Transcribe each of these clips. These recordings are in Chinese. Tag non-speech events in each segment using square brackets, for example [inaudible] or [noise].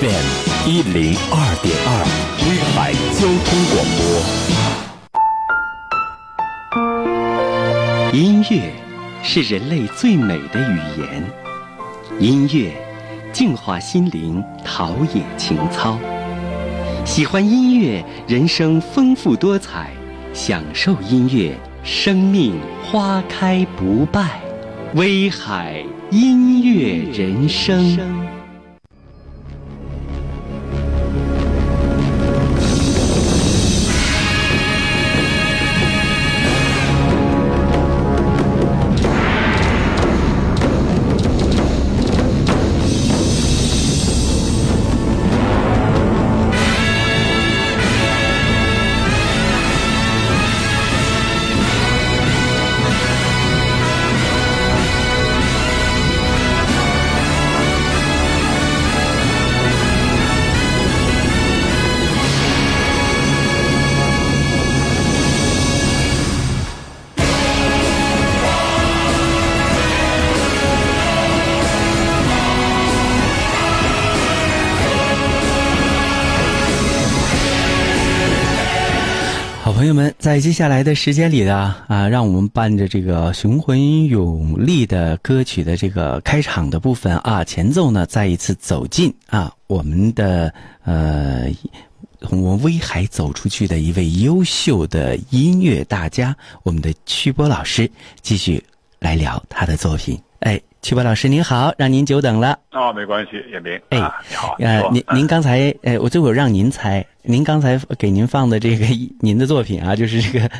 FM 一零二点二，威海交通广播。音乐是人类最美的语言，音乐净化心灵，陶冶情操。喜欢音乐，人生丰富多彩；享受音乐，生命花开不败。威海音乐人生。们，在接下来的时间里呢，啊，让我们伴着这个雄浑有力的歌曲的这个开场的部分啊，前奏呢，再一次走进啊，我们的呃，从我们威海走出去的一位优秀的音乐大家，我们的曲波老师，继续来聊他的作品。哎，曲波老师您好，让您久等了。哦，没关系，叶明。哎，你好。呃，您您刚才，哎，我最后让您猜。您刚才给您放的这个 [laughs] 您的作品啊，就是这个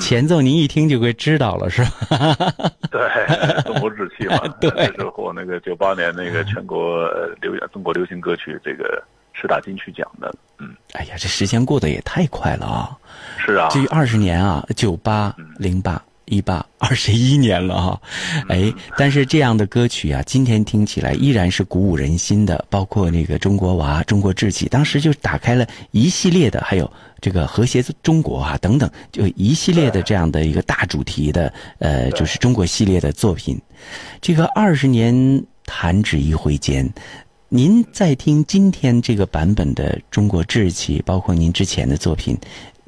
前奏，您一听就会知道了，是吧？[laughs] 对，中国日气嘛。[laughs] 对，是获那个九八年那个全国流中国流行歌曲这个十大金曲奖的。嗯，哎呀，这时间过得也太快了啊！是啊，这二十年啊，九八零八。一八二十一年了哈，哎，但是这样的歌曲啊，今天听起来依然是鼓舞人心的。包括那个中国娃、中国志气，当时就打开了一系列的，还有这个和谐中国啊等等，就一系列的这样的一个大主题的，呃，就是中国系列的作品。这个二十年弹指一挥间，您在听今天这个版本的中国志气，包括您之前的作品。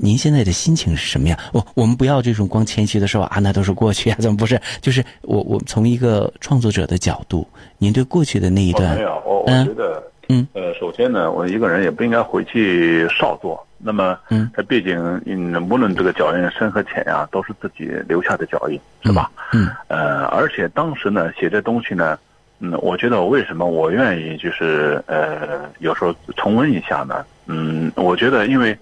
您现在的心情是什么样？我我们不要这种光谦虚的说啊，那都是过去啊，怎么不是？[laughs] 就是我我从一个创作者的角度，您对过去的那一段，没有，我我觉得，嗯，呃，首先呢，我一个人也不应该回去少做。那么，嗯，他毕竟，嗯，无论这个脚印深和浅呀，都是自己留下的脚印，是吧？嗯，呃，而且当时呢，写这东西呢，嗯，我觉得我为什么我愿意就是呃，有时候重温一下呢？嗯，我觉得因为。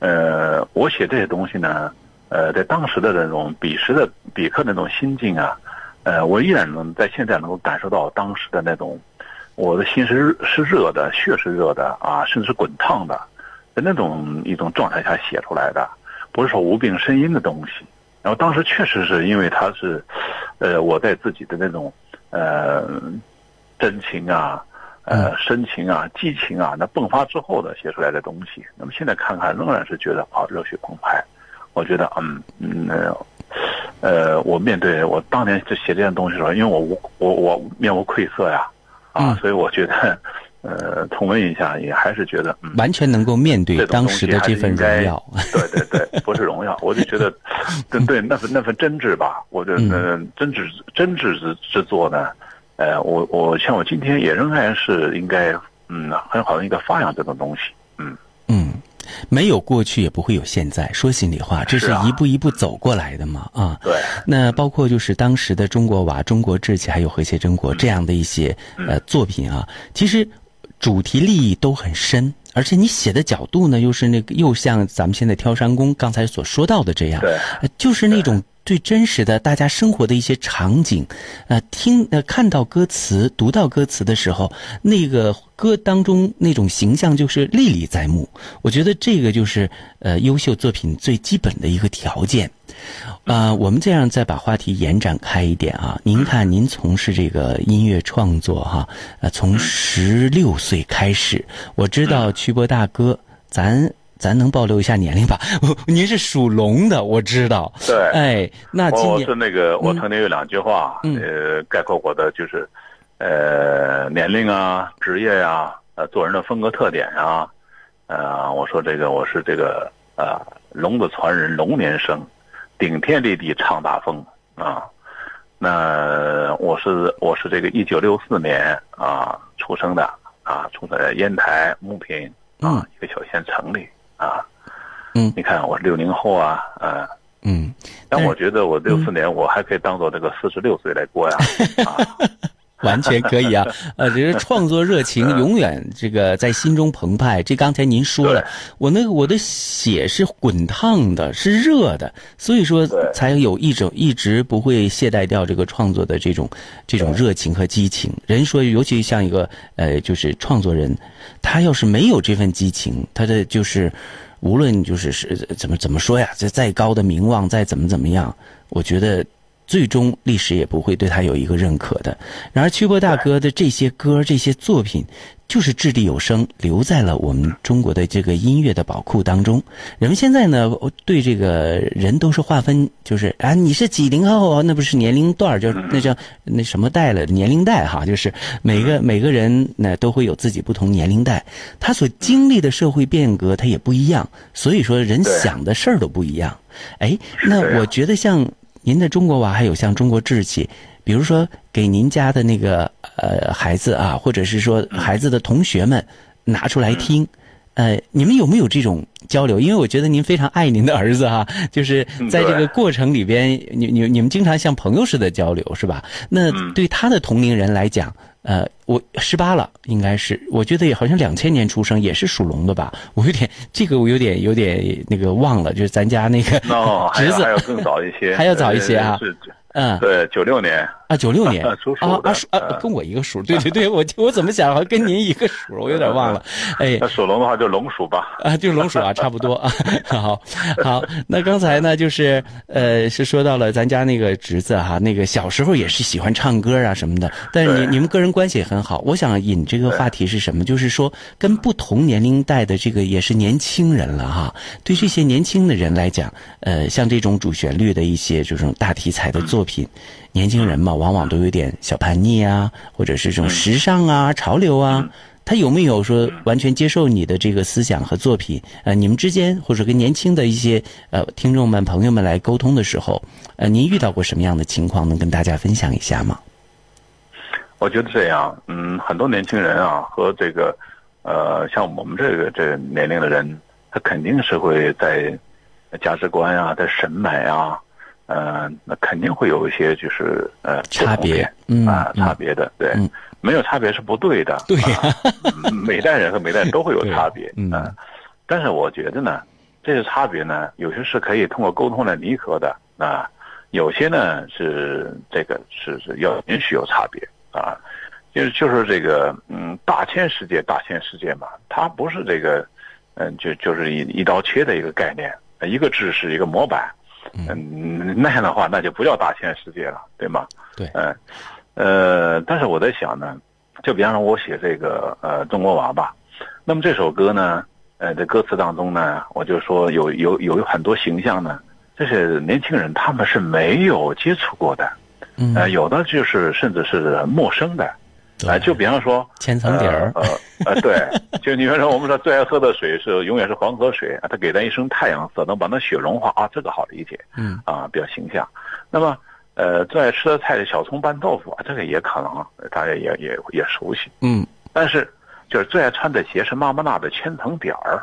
呃，我写这些东西呢，呃，在当时的那种彼时的笔客那种心境啊，呃，我依然能在现在能够感受到当时的那种，我的心是是热的，血是热的啊，甚至是滚烫的，在那种一种状态下写出来的，不是说无病呻吟的东西。然后当时确实是因为它是，呃，我在自己的那种呃真情啊。呃，深情啊，激情啊，那迸发之后的写出来的东西，那么现在看看，仍然是觉得啊，热血澎湃。我觉得，嗯嗯，呃，我面对我当年就写这件东西的时候，因为我无我我面无愧色呀，啊，所以我觉得，呃，重温一下也还是觉得完全能够面对当时的这份荣耀。[laughs] 对对对，不是荣耀，我就觉得，[laughs] 对对，那份那份真挚吧，我觉得真挚真挚之之作呢。呃，我我像我今天也仍然是应该，嗯，很好的一个发扬这种东西，嗯嗯，没有过去也不会有现在。说心里话，这是一步一步走过来的嘛，啊，对。那包括就是当时的中国娃、中国志气，还有和谐中国这样的一些呃作品啊，其实主题利益都很深，而且你写的角度呢，又是那个又像咱们现在挑山工刚才所说到的这样，对，就是那种。最真实的大家生活的一些场景，呃，听呃看到歌词、读到歌词的时候，那个歌当中那种形象就是历历在目。我觉得这个就是呃优秀作品最基本的一个条件。啊，我们这样再把话题延展开一点啊，您看您从事这个音乐创作哈，呃，从十六岁开始，我知道曲波大哥，咱。咱能暴露一下年龄吧？[laughs] 您是属龙的，我知道。对，哎，那今年我是那个，我曾经有两句话，呃，概括我的就是，呃，年龄啊，职业呀，呃做人的风格特点啊，呃，我说这个我是这个呃龙的传人，龙年生，顶天立地唱大风啊。那我是我是这个一九六四年啊出生的啊，出在烟台牟平啊一个小县城里啊。嗯，你看我是六零后啊，啊。嗯，但我觉得我六四年我还可以当做这个四十六岁来过呀，[laughs] [laughs] 完全可以啊。呃，这个创作热情 [laughs] 永远这个在心中澎湃。这刚才您说了，我那个我的血是滚烫的，是热的，所以说才有一种一直不会懈怠掉这个创作的这种这种热情和激情。人说，尤其像一个呃，就是创作人，他要是没有这份激情，他的就是。无论就是是怎么怎么说呀，这再高的名望，再怎么怎么样，我觉得。最终历史也不会对他有一个认可的。然而，曲波大哥的这些歌、这些作品，就是掷地有声，留在了我们中国的这个音乐的宝库当中。人们现在呢，对这个人都是划分，就是啊，你是几零后？那不是年龄段，就那叫那什么代了？年龄代哈，就是每个每个人呢都会有自己不同年龄代，他所经历的社会变革他也不一样，所以说人想的事儿都不一样。哎，那我觉得像。您的中国娃还有像中国志气，比如说给您家的那个呃孩子啊，或者是说孩子的同学们拿出来听，呃，你们有没有这种交流？因为我觉得您非常爱您的儿子哈，[laughs] 就是在这个过程里边，你你你们经常像朋友似的交流，是吧？那对他的同龄人来讲。呃，我十八了，应该是，我觉得也好像两千年出生，也是属龙的吧？我有点这个，我有点有点那个忘了，就是咱家那个侄子还要更早一些，[laughs] 还要早一些啊。嗯，对，九六年啊，九六年 [laughs] 属鼠啊啊啊，跟我一个属，对对对，我我怎么想，好像跟您一个属，我有点忘了。[laughs] 哎，那属龙的话就龙鼠吧？啊，就龙鼠啊，[laughs] 差不多啊。好，好，那刚才呢，就是呃，是说到了咱家那个侄子哈，那个小时候也是喜欢唱歌啊什么的，但是你你们个人关系也很好。我想引这个话题是什么？就是说，跟不同年龄代的这个也是年轻人了哈。对这些年轻的人来讲，呃，像这种主旋律的一些这种大题材的作。作品，年轻人嘛，往往都有点小叛逆啊，或者是这种时尚啊、潮流啊。他有没有说完全接受你的这个思想和作品？呃，你们之间或者跟年轻的一些呃听众们、朋友们来沟通的时候，呃，您遇到过什么样的情况？能跟大家分享一下吗？我觉得这样，嗯，很多年轻人啊，和这个呃，像我们这个这年龄的人，他肯定是会在价值观啊，在审美啊。嗯，那肯定会有一些就是呃差别，啊差别的，对，没有差别是不对的，[laughs] 对，每代人和每代人都会有差别，[laughs] 嗯，但是我觉得呢，这些差别呢，有些是可以通过沟通来弥合的，啊，有些呢是这个是是要允许有差别啊，就是就是这个嗯大千世界大千世界嘛，它不是这个嗯就就是一一刀切的一个概念，一个制式一个模板。嗯，那样的话，那就不叫大千世界了，对吗？对，嗯，呃，但是我在想呢，就比方说，我写这个呃中国娃吧，那么这首歌呢，呃，在歌词当中呢，我就说有有有很多形象呢，这些年轻人他们是没有接触过的，呃，有的就是甚至是陌生的。哎，就比方说千层底儿，呃呃，对，就你比方说，我们说最爱喝的水是永远是黄河水啊，它给咱一身太阳色，能把那雪融化啊，这个好理解，嗯，啊，比较形象。那么，呃，最爱吃的菜是小葱拌豆腐啊，这个也可能大家也也也熟悉，嗯。但是，就是最爱穿的鞋是妈妈纳的千层底儿，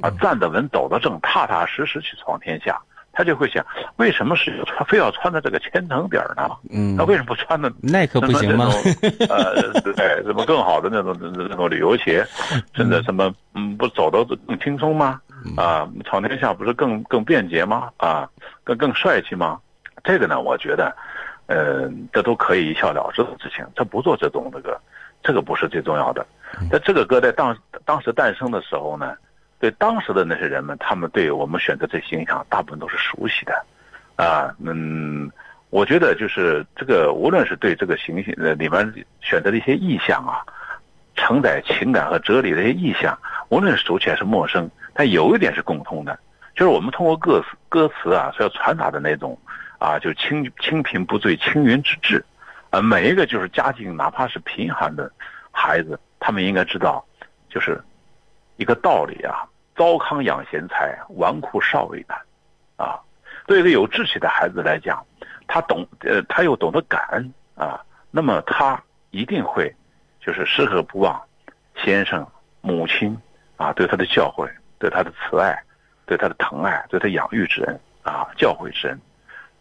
啊，站得稳，走得正，踏踏实实去闯天下。他就会想，为什么是穿非要穿的这个千层底儿呢？嗯，那为什么不穿的耐克不行吗？呃，对，什么更好的那种那种旅游鞋，甚至什么嗯，不走的更轻松吗？啊，闯天下不是更更便捷吗？啊，更更帅气吗？这个呢，我觉得，呃，这都可以一笑了之的事情。他不做这种这个，这个不是最重要的。但这个歌在当当时诞生的时候呢？对当时的那些人们，他们对我们选择这形象，大部分都是熟悉的，啊，嗯，我觉得就是这个，无论是对这个形象呃里面选择的一些意象啊，承载情感和哲理的一些意象，无论是熟悉还是陌生，但有一点是共通的，就是我们通过歌词歌词啊，所要传达的那种啊，就是清清贫不醉青云之志，啊，每一个就是家境哪怕是贫寒的孩子，他们应该知道。就是一个道理啊：糟糠养贤才，纨绔少为难。啊，对一个有志气的孩子来讲，他懂呃，他又懂得感恩啊，那么他一定会就是时刻不忘先生、母亲啊对他的教诲、对他的慈爱、对他的疼爱、对他养育之恩啊教诲之恩。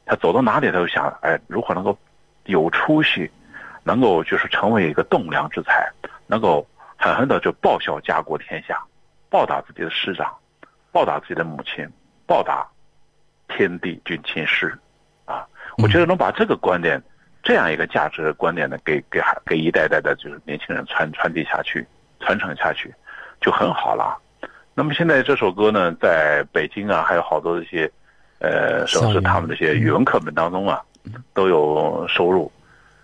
他走到哪里，他都想哎，如何能够有出息，能够就是成为一个栋梁之才，能够狠狠的就报效家国天下，报答自己的师长，报答自己的母亲，报答天地君亲师，啊，我觉得能把这个观点，这样一个价值观点呢，给给孩给一代代的就是年轻人传传递下去，传承下去，就很好了。那么现在这首歌呢，在北京啊，还有好多这些。呃，省市他们这些语文课本当中啊，都有收入。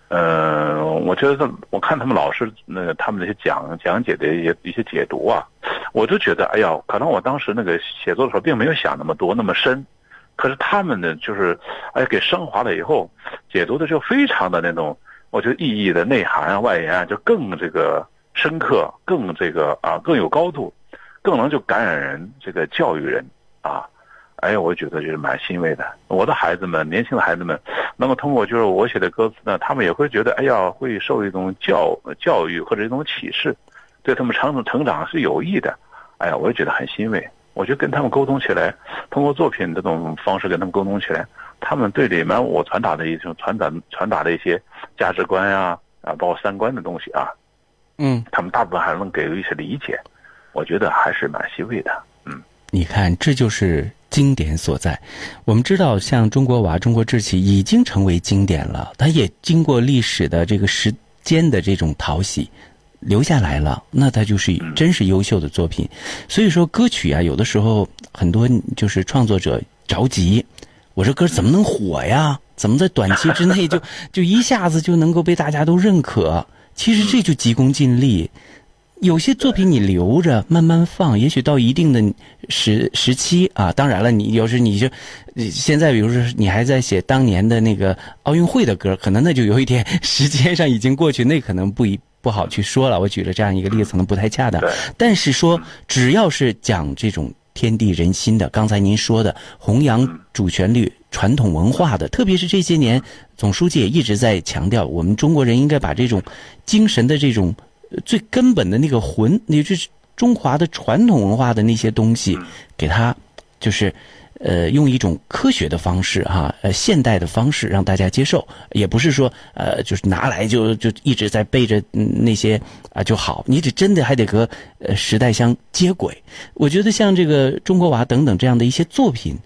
嗯，我觉得我看他们老师那个他们那些讲讲解的一些一些解读啊，我就觉得，哎呀，可能我当时那个写作的时候并没有想那么多那么深，可是他们呢，就是哎给升华了以后，解读的就非常的那种，我觉得意义的内涵啊外延啊就更这个深刻，更这个啊更有高度，更能就感染人，这个教育人啊。哎，我觉得就是蛮欣慰的。我的孩子们，年轻的孩子们，那么通过就是我写的歌词呢，他们也会觉得，哎呀，会受一种教教育或者一种启示，对他们成成长是有益的。哎呀，我也觉得很欣慰。我就跟他们沟通起来，通过作品这种方式跟他们沟通起来，他们对里面我传达的一种传达传达的一些价值观呀啊，包括三观的东西啊，嗯，他们大部分还能给予一些理解。我觉得还是蛮欣慰的。嗯，你看，这就是。经典所在，我们知道，像中国娃、中国志气已经成为经典了。它也经过历史的这个时间的这种淘洗，留下来了。那它就是真是优秀的作品。所以说，歌曲啊，有的时候很多就是创作者着急，我这歌怎么能火呀？怎么在短期之内就就一下子就能够被大家都认可？其实这就急功近利。有些作品你留着慢慢放，也许到一定的时时期啊，当然了，你要是你就现在，比如说你还在写当年的那个奥运会的歌，可能那就有一点时间上已经过去，那可能不一不好去说了。我举了这样一个例子，可能不太恰当。但是说，只要是讲这种天地人心的，刚才您说的弘扬主旋律、传统文化的，特别是这些年总书记也一直在强调，我们中国人应该把这种精神的这种。最根本的那个魂，也就是中华的传统文化的那些东西，给他就是，呃，用一种科学的方式哈，呃，现代的方式让大家接受，也不是说呃，就是拿来就就一直在背着那些啊就好，你得真的还得和呃时代相接轨。我觉得像这个中国娃等等这样的一些作品，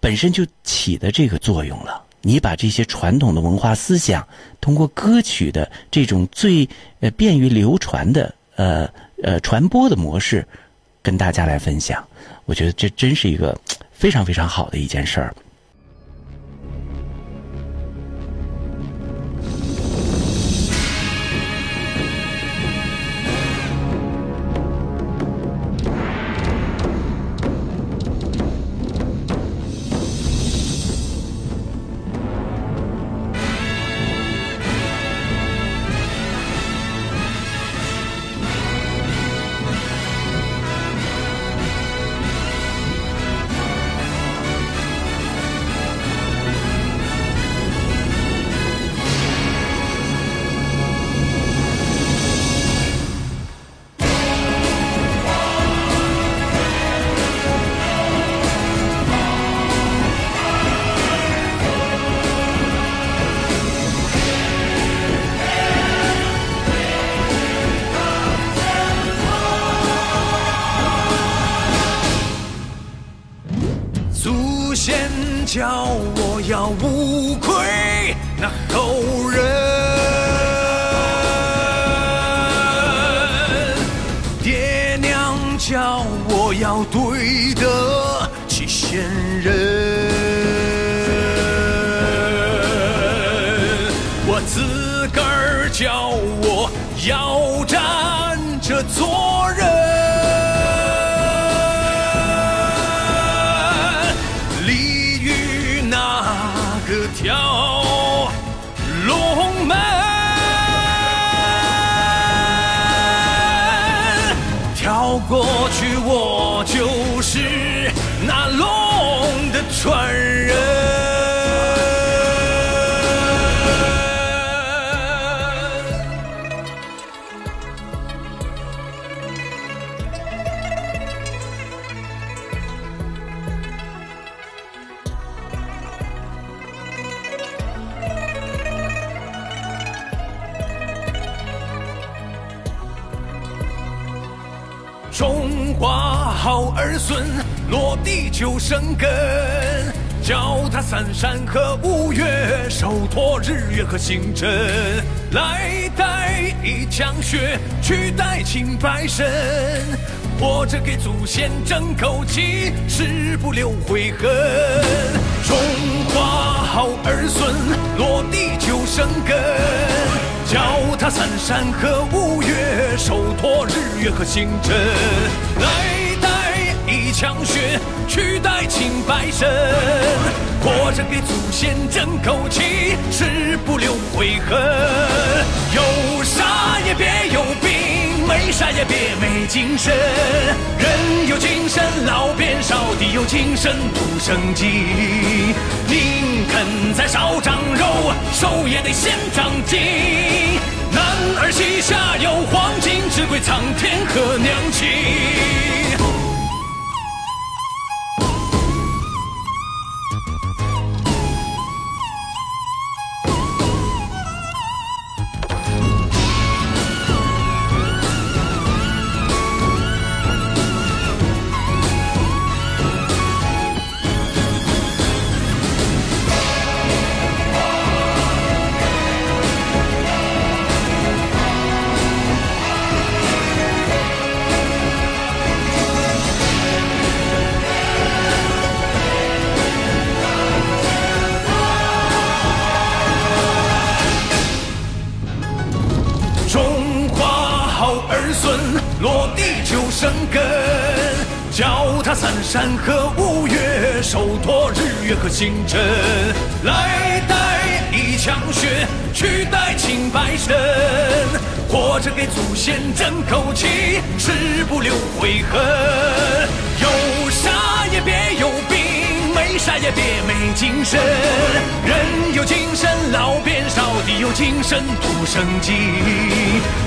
本身就起的这个作用了。你把这些传统的文化思想，通过歌曲的这种最呃便于流传的呃呃传播的模式，跟大家来分享，我觉得这真是一个非常非常好的一件事儿。叫我要站着做人。落地就生根。脚踏三山和五岳，手托日月和星辰。来带一腔血，去带青白身。活着给祖先争口气，誓不留悔恨。中华好儿孙，落地就生根。脚踏三山和五岳，手托日月和星辰。来带一腔血，取代清白身。活着给祖先争口气，誓不留悔恨。有啥也别有病，没啥也别没精神。人有精神，老变少；地有精神，不生金。宁肯再少长肉，手也得先长筋。男儿膝下有黄金，只归苍天和娘亲。山河五岳，手托日月和星辰。来带一腔血，去带清白身。活着给祖先争口气，誓不留悔恨。啥也别没精神。人有精神，老变少；地有精神，土生金。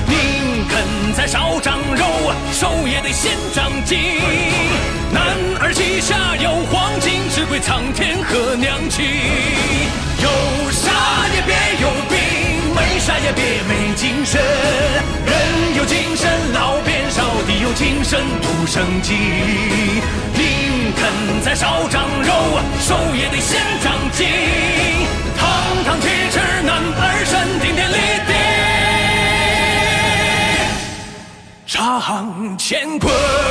宁肯再少长肉，瘦也得先长筋。男儿膝下有黄金，只归苍天和娘亲。有啥也别有病，没啥也别没精神。人有精神，老变少；地有精神，土生金。宁肯再少长肉，手也得先长筋。堂堂七尺男儿身，顶天立地，掌乾坤。